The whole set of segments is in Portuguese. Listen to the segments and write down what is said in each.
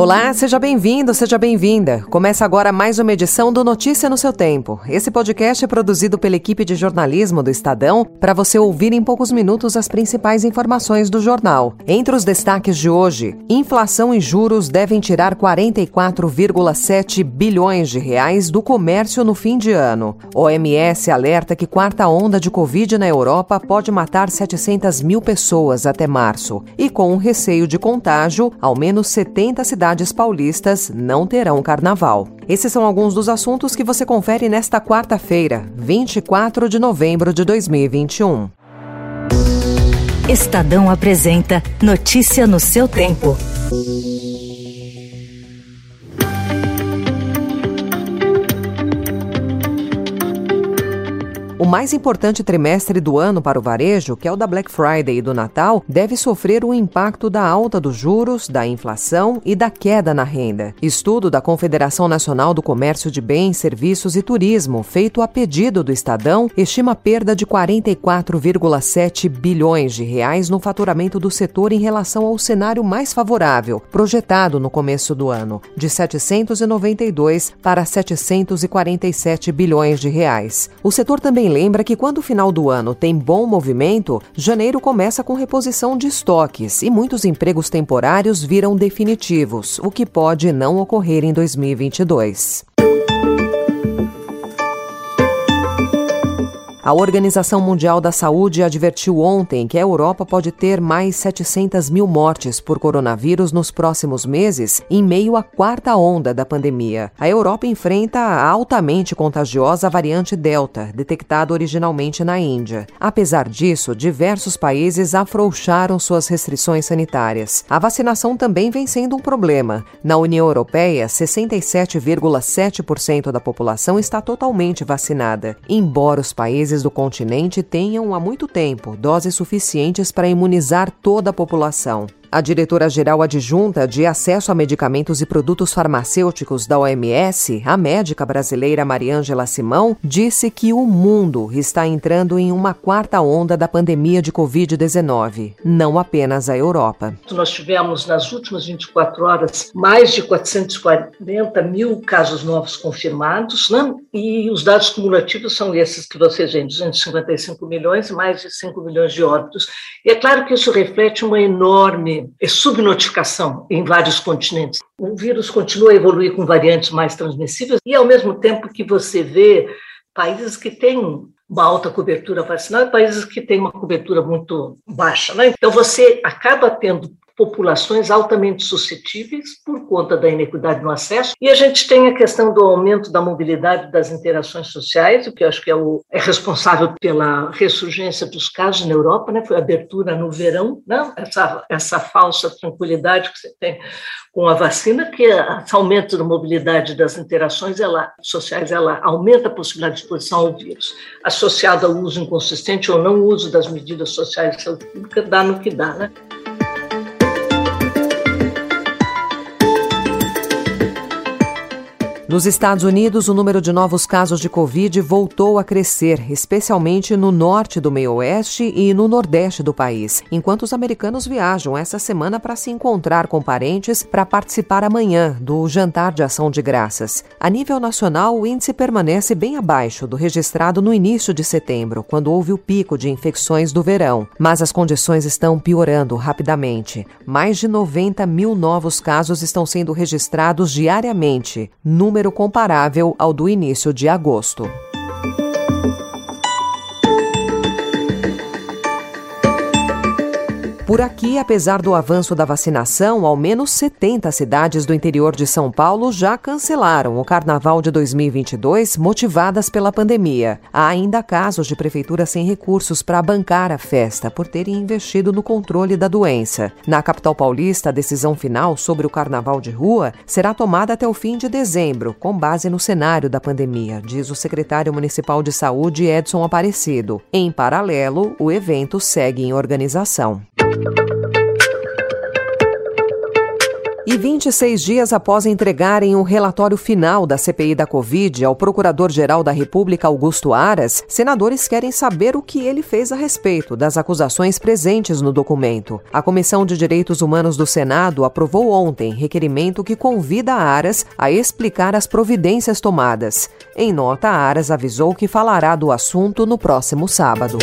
Olá, seja bem-vindo, seja bem-vinda. Começa agora mais uma edição do Notícia no seu Tempo. Esse podcast é produzido pela equipe de jornalismo do Estadão para você ouvir em poucos minutos as principais informações do jornal. Entre os destaques de hoje, inflação e juros devem tirar 44,7 bilhões de reais do comércio no fim de ano. OMS alerta que quarta onda de Covid na Europa pode matar 700 mil pessoas até março. E com um receio de contágio, ao menos 70 cidades cidades paulistas não terão carnaval. Esses são alguns dos assuntos que você confere nesta quarta-feira, 24 de novembro de 2021. Estadão apresenta Notícia no seu tempo. O mais importante trimestre do ano para o varejo, que é o da Black Friday e do Natal, deve sofrer o impacto da alta dos juros, da inflação e da queda na renda. Estudo da Confederação Nacional do Comércio de Bens, Serviços e Turismo, feito a pedido do Estadão, estima perda de 44,7 bilhões de reais no faturamento do setor em relação ao cenário mais favorável, projetado no começo do ano, de 792 para 747 bilhões de reais. O setor também lembra que quando o final do ano tem bom movimento, janeiro começa com reposição de estoques e muitos empregos temporários viram definitivos, o que pode não ocorrer em 2022. A Organização Mundial da Saúde advertiu ontem que a Europa pode ter mais 700 mil mortes por coronavírus nos próximos meses, em meio à quarta onda da pandemia. A Europa enfrenta a altamente contagiosa variante Delta, detectada originalmente na Índia. Apesar disso, diversos países afrouxaram suas restrições sanitárias. A vacinação também vem sendo um problema. Na União Europeia, 67,7% da população está totalmente vacinada, embora os países do continente tenham há muito tempo doses suficientes para imunizar toda a população. A diretora-geral adjunta de Acesso a Medicamentos e Produtos Farmacêuticos da OMS, a médica brasileira Mariângela Simão, disse que o mundo está entrando em uma quarta onda da pandemia de Covid-19, não apenas a Europa. Nós tivemos nas últimas 24 horas mais de 440 mil casos novos confirmados, né? e os dados cumulativos são esses que vocês veem: 255 milhões e mais de 5 milhões de óbitos. E é claro que isso reflete uma enorme subnotificação em vários continentes. O vírus continua a evoluir com variantes mais transmissíveis e, ao mesmo tempo que você vê países que têm uma alta cobertura vacinal e países que têm uma cobertura muito baixa. Né? Então, você acaba tendo populações altamente suscetíveis por conta da inequidade no acesso. E a gente tem a questão do aumento da mobilidade das interações sociais, o que eu acho que é, o, é responsável pela ressurgência dos casos na Europa, né? foi a abertura no verão, né? essa, essa falsa tranquilidade que você tem com a vacina, que esse aumento da mobilidade das interações ela, sociais ela aumenta a possibilidade de exposição ao vírus. Associado ao uso inconsistente ou não uso das medidas sociais de saúde pública, dá no que dá. Né? Nos Estados Unidos, o número de novos casos de Covid voltou a crescer, especialmente no norte do meio-oeste e no nordeste do país, enquanto os americanos viajam essa semana para se encontrar com parentes para participar amanhã do Jantar de Ação de Graças. A nível nacional, o índice permanece bem abaixo do registrado no início de setembro, quando houve o pico de infecções do verão, mas as condições estão piorando rapidamente. Mais de 90 mil novos casos estão sendo registrados diariamente. Número número comparável ao do início de agosto. Por aqui, apesar do avanço da vacinação, ao menos 70 cidades do interior de São Paulo já cancelaram o Carnaval de 2022, motivadas pela pandemia. Há ainda casos de prefeituras sem recursos para bancar a festa por terem investido no controle da doença. Na capital paulista, a decisão final sobre o Carnaval de rua será tomada até o fim de dezembro, com base no cenário da pandemia, diz o secretário municipal de saúde Edson Aparecido. Em paralelo, o evento segue em organização. E 26 dias após entregarem o relatório final da CPI da Covid ao Procurador-Geral da República, Augusto Aras, senadores querem saber o que ele fez a respeito das acusações presentes no documento. A Comissão de Direitos Humanos do Senado aprovou ontem requerimento que convida Aras a explicar as providências tomadas. Em nota, Aras avisou que falará do assunto no próximo sábado.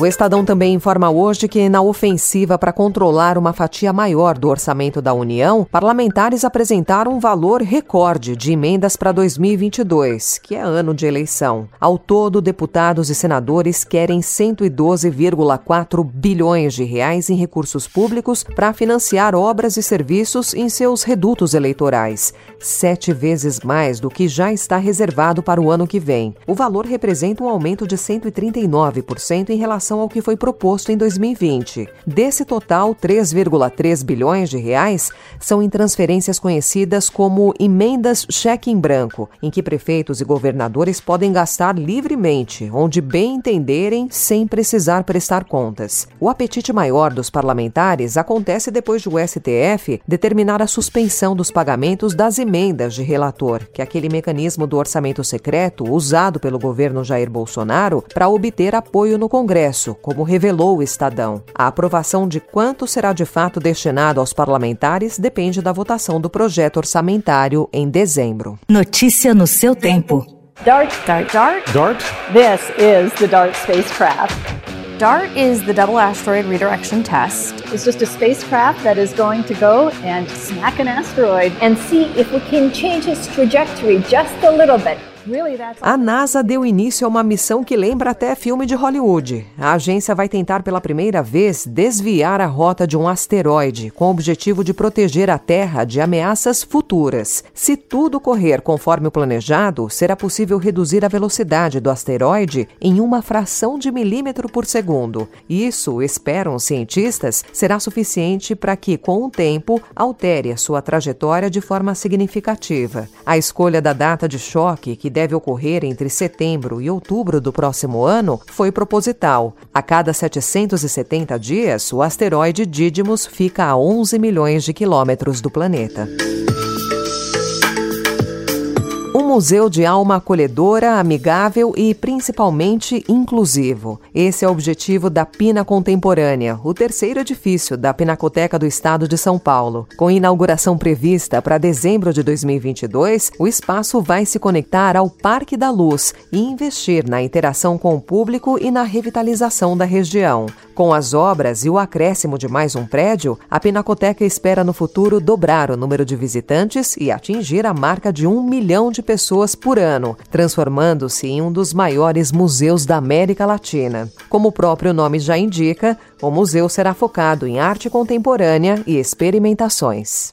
O Estadão também informa hoje que, na ofensiva para controlar uma fatia maior do orçamento da União, parlamentares apresentaram um valor recorde de emendas para 2022, que é ano de eleição. Ao todo, deputados e senadores querem 112,4 bilhões de reais em recursos públicos para financiar obras e serviços em seus redutos eleitorais, sete vezes mais do que já está reservado para o ano que vem. O valor representa um aumento de 139% em relação relação ao que foi proposto em 2020. Desse total, 3,3 bilhões de reais são em transferências conhecidas como emendas cheque em branco, em que prefeitos e governadores podem gastar livremente, onde bem entenderem, sem precisar prestar contas. O apetite maior dos parlamentares acontece depois do STF determinar a suspensão dos pagamentos das emendas de relator, que é aquele mecanismo do orçamento secreto usado pelo governo Jair Bolsonaro para obter apoio no Congresso como revelou o Estadão. A aprovação de quanto será de fato destinado aos parlamentares depende da votação do projeto orçamentário em dezembro. Notícia no seu tempo. DART, DART, DART. DART? This is the DART spacecraft. DART is the Double Asteroid Redirection Test. It's just a spacecraft that is going to go and smack an asteroid and see if we can change its trajectory just a little bit. A NASA deu início a uma missão que lembra até filme de Hollywood. A agência vai tentar pela primeira vez desviar a rota de um asteroide, com o objetivo de proteger a Terra de ameaças futuras. Se tudo correr conforme o planejado, será possível reduzir a velocidade do asteroide em uma fração de milímetro por segundo. Isso, esperam os cientistas, será suficiente para que, com o tempo, altere a sua trajetória de forma significativa. A escolha da data de choque, que deve ocorrer entre setembro e outubro do próximo ano, foi proposital. A cada 770 dias, o asteroide Didymos fica a 11 milhões de quilômetros do planeta museu de alma acolhedora, amigável e principalmente inclusivo. Esse é o objetivo da Pina Contemporânea, o terceiro edifício da Pinacoteca do Estado de São Paulo. Com inauguração prevista para dezembro de 2022, o espaço vai se conectar ao Parque da Luz e investir na interação com o público e na revitalização da região. Com as obras e o acréscimo de mais um prédio, a Pinacoteca espera no futuro dobrar o número de visitantes e atingir a marca de um milhão de pessoas por ano, transformando-se em um dos maiores museus da América Latina. Como o próprio nome já indica, o museu será focado em arte contemporânea e experimentações.